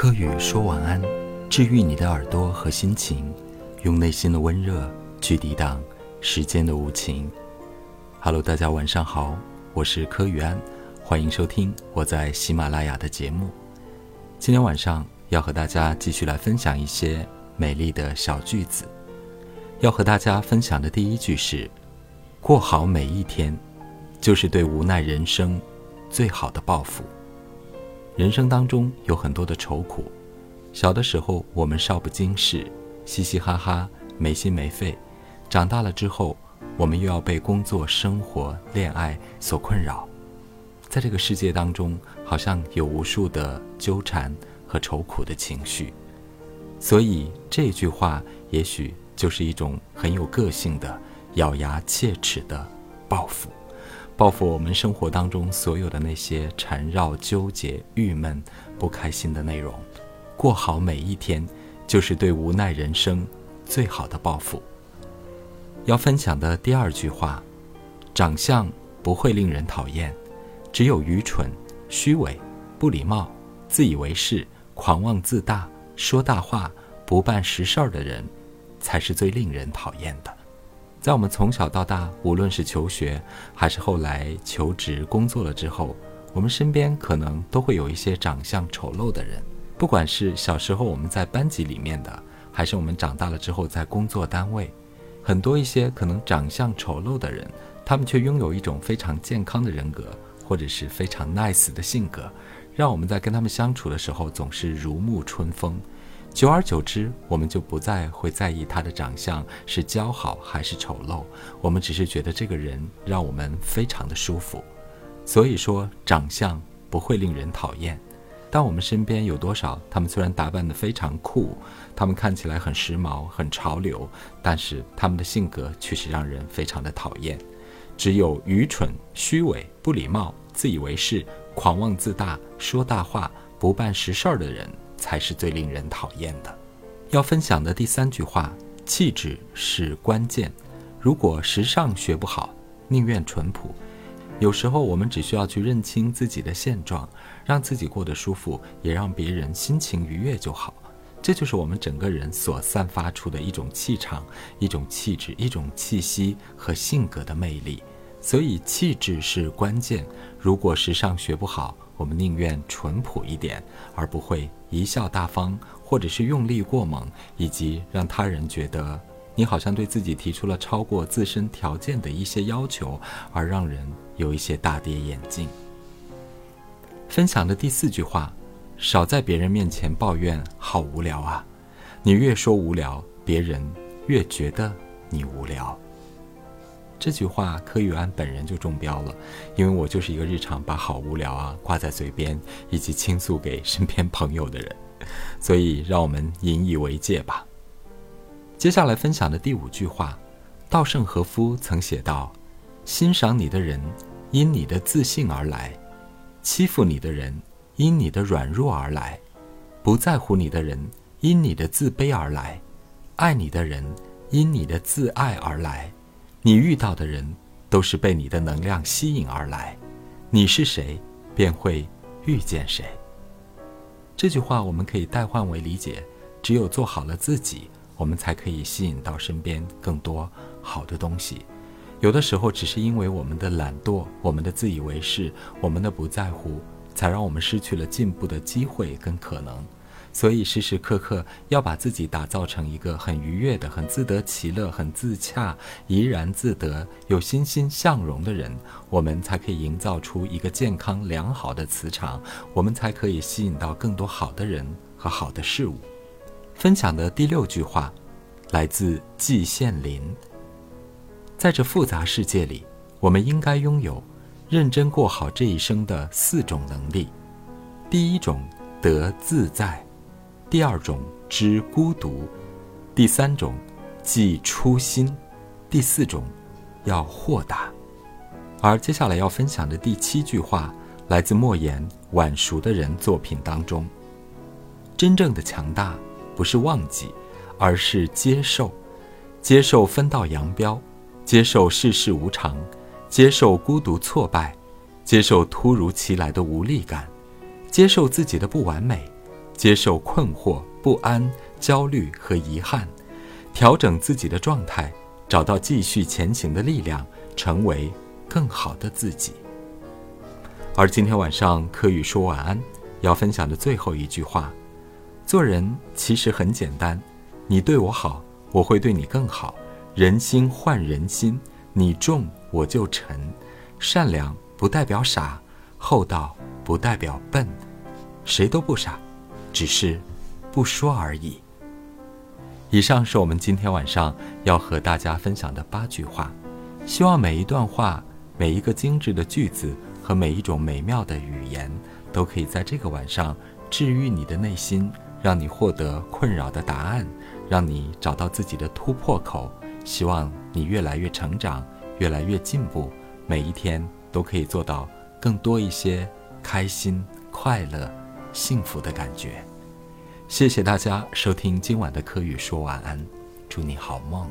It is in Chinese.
柯宇说晚安，治愈你的耳朵和心情，用内心的温热去抵挡时间的无情。Hello，大家晚上好，我是柯宇安，欢迎收听我在喜马拉雅的节目。今天晚上要和大家继续来分享一些美丽的小句子。要和大家分享的第一句是：过好每一天，就是对无奈人生最好的报复。人生当中有很多的愁苦，小的时候我们少不经事，嘻嘻哈哈，没心没肺；长大了之后，我们又要被工作、生活、恋爱所困扰，在这个世界当中，好像有无数的纠缠和愁苦的情绪。所以这句话也许就是一种很有个性的、咬牙切齿的报复。报复我们生活当中所有的那些缠绕、纠结、郁闷、不开心的内容，过好每一天，就是对无奈人生最好的报复。要分享的第二句话：长相不会令人讨厌，只有愚蠢、虚伪、不礼貌、自以为是、狂妄自大、说大话、不办实事儿的人，才是最令人讨厌的。在我们从小到大，无论是求学，还是后来求职工作了之后，我们身边可能都会有一些长相丑陋的人。不管是小时候我们在班级里面的，还是我们长大了之后在工作单位，很多一些可能长相丑陋的人，他们却拥有一种非常健康的人格，或者是非常 nice 的性格，让我们在跟他们相处的时候总是如沐春风。久而久之，我们就不再会在意他的长相是姣好还是丑陋，我们只是觉得这个人让我们非常的舒服。所以说，长相不会令人讨厌。但我们身边有多少？他们虽然打扮得非常酷，他们看起来很时髦、很潮流，但是他们的性格却是让人非常的讨厌。只有愚蠢、虚伪、不礼貌、自以为是、狂妄自大、说大话、不办实事儿的人。才是最令人讨厌的。要分享的第三句话：气质是关键。如果时尚学不好，宁愿淳朴。有时候我们只需要去认清自己的现状，让自己过得舒服，也让别人心情愉悦就好。这就是我们整个人所散发出的一种气场、一种气质、一种气息和性格的魅力。所以，气质是关键。如果时尚学不好，我们宁愿淳朴一点，而不会贻笑大方，或者是用力过猛，以及让他人觉得你好像对自己提出了超过自身条件的一些要求，而让人有一些大跌眼镜。分享的第四句话：少在别人面前抱怨，好无聊啊！你越说无聊，别人越觉得你无聊。这句话柯宇安本人就中标了，因为我就是一个日常把好无聊啊挂在嘴边，以及倾诉给身边朋友的人，所以让我们引以为戒吧。接下来分享的第五句话，稻盛和夫曾写道：“欣赏你的人因你的自信而来，欺负你的人因你的软弱而来，不在乎你的人因你的自卑而来，爱你的人因你的自爱而来。”你遇到的人，都是被你的能量吸引而来。你是谁，便会遇见谁。这句话我们可以代换为理解：只有做好了自己，我们才可以吸引到身边更多好的东西。有的时候，只是因为我们的懒惰、我们的自以为是、我们的不在乎，才让我们失去了进步的机会跟可能。所以时时刻刻要把自己打造成一个很愉悦的、很自得其乐、很自洽、怡然自得、有欣欣向荣的人，我们才可以营造出一个健康良好的磁场，我们才可以吸引到更多好的人和好的事物。分享的第六句话，来自季羡林。在这复杂世界里，我们应该拥有认真过好这一生的四种能力。第一种，得自在。第二种知孤独，第三种记初心，第四种要豁达。而接下来要分享的第七句话，来自莫言晚熟的人作品当中。真正的强大不是忘记，而是接受，接受分道扬镳，接受世事无常，接受孤独挫败，接受突如其来的无力感，接受自己的不完美。接受困惑、不安、焦虑和遗憾，调整自己的状态，找到继续前行的力量，成为更好的自己。而今天晚上，柯宇说晚安要分享的最后一句话：做人其实很简单，你对我好，我会对你更好。人心换人心，你重我就沉。善良不代表傻，厚道不代表笨，谁都不傻，只是不说而已。以上是我们今天晚上要和大家分享的八句话，希望每一段话、每一个精致的句子和每一种美妙的语言，都可以在这个晚上治愈你的内心，让你获得困扰的答案，让你找到自己的突破口。希望你越来越成长，越来越进步，每一天都可以做到更多一些开心、快乐、幸福的感觉。谢谢大家收听今晚的科宇说晚安，祝你好梦。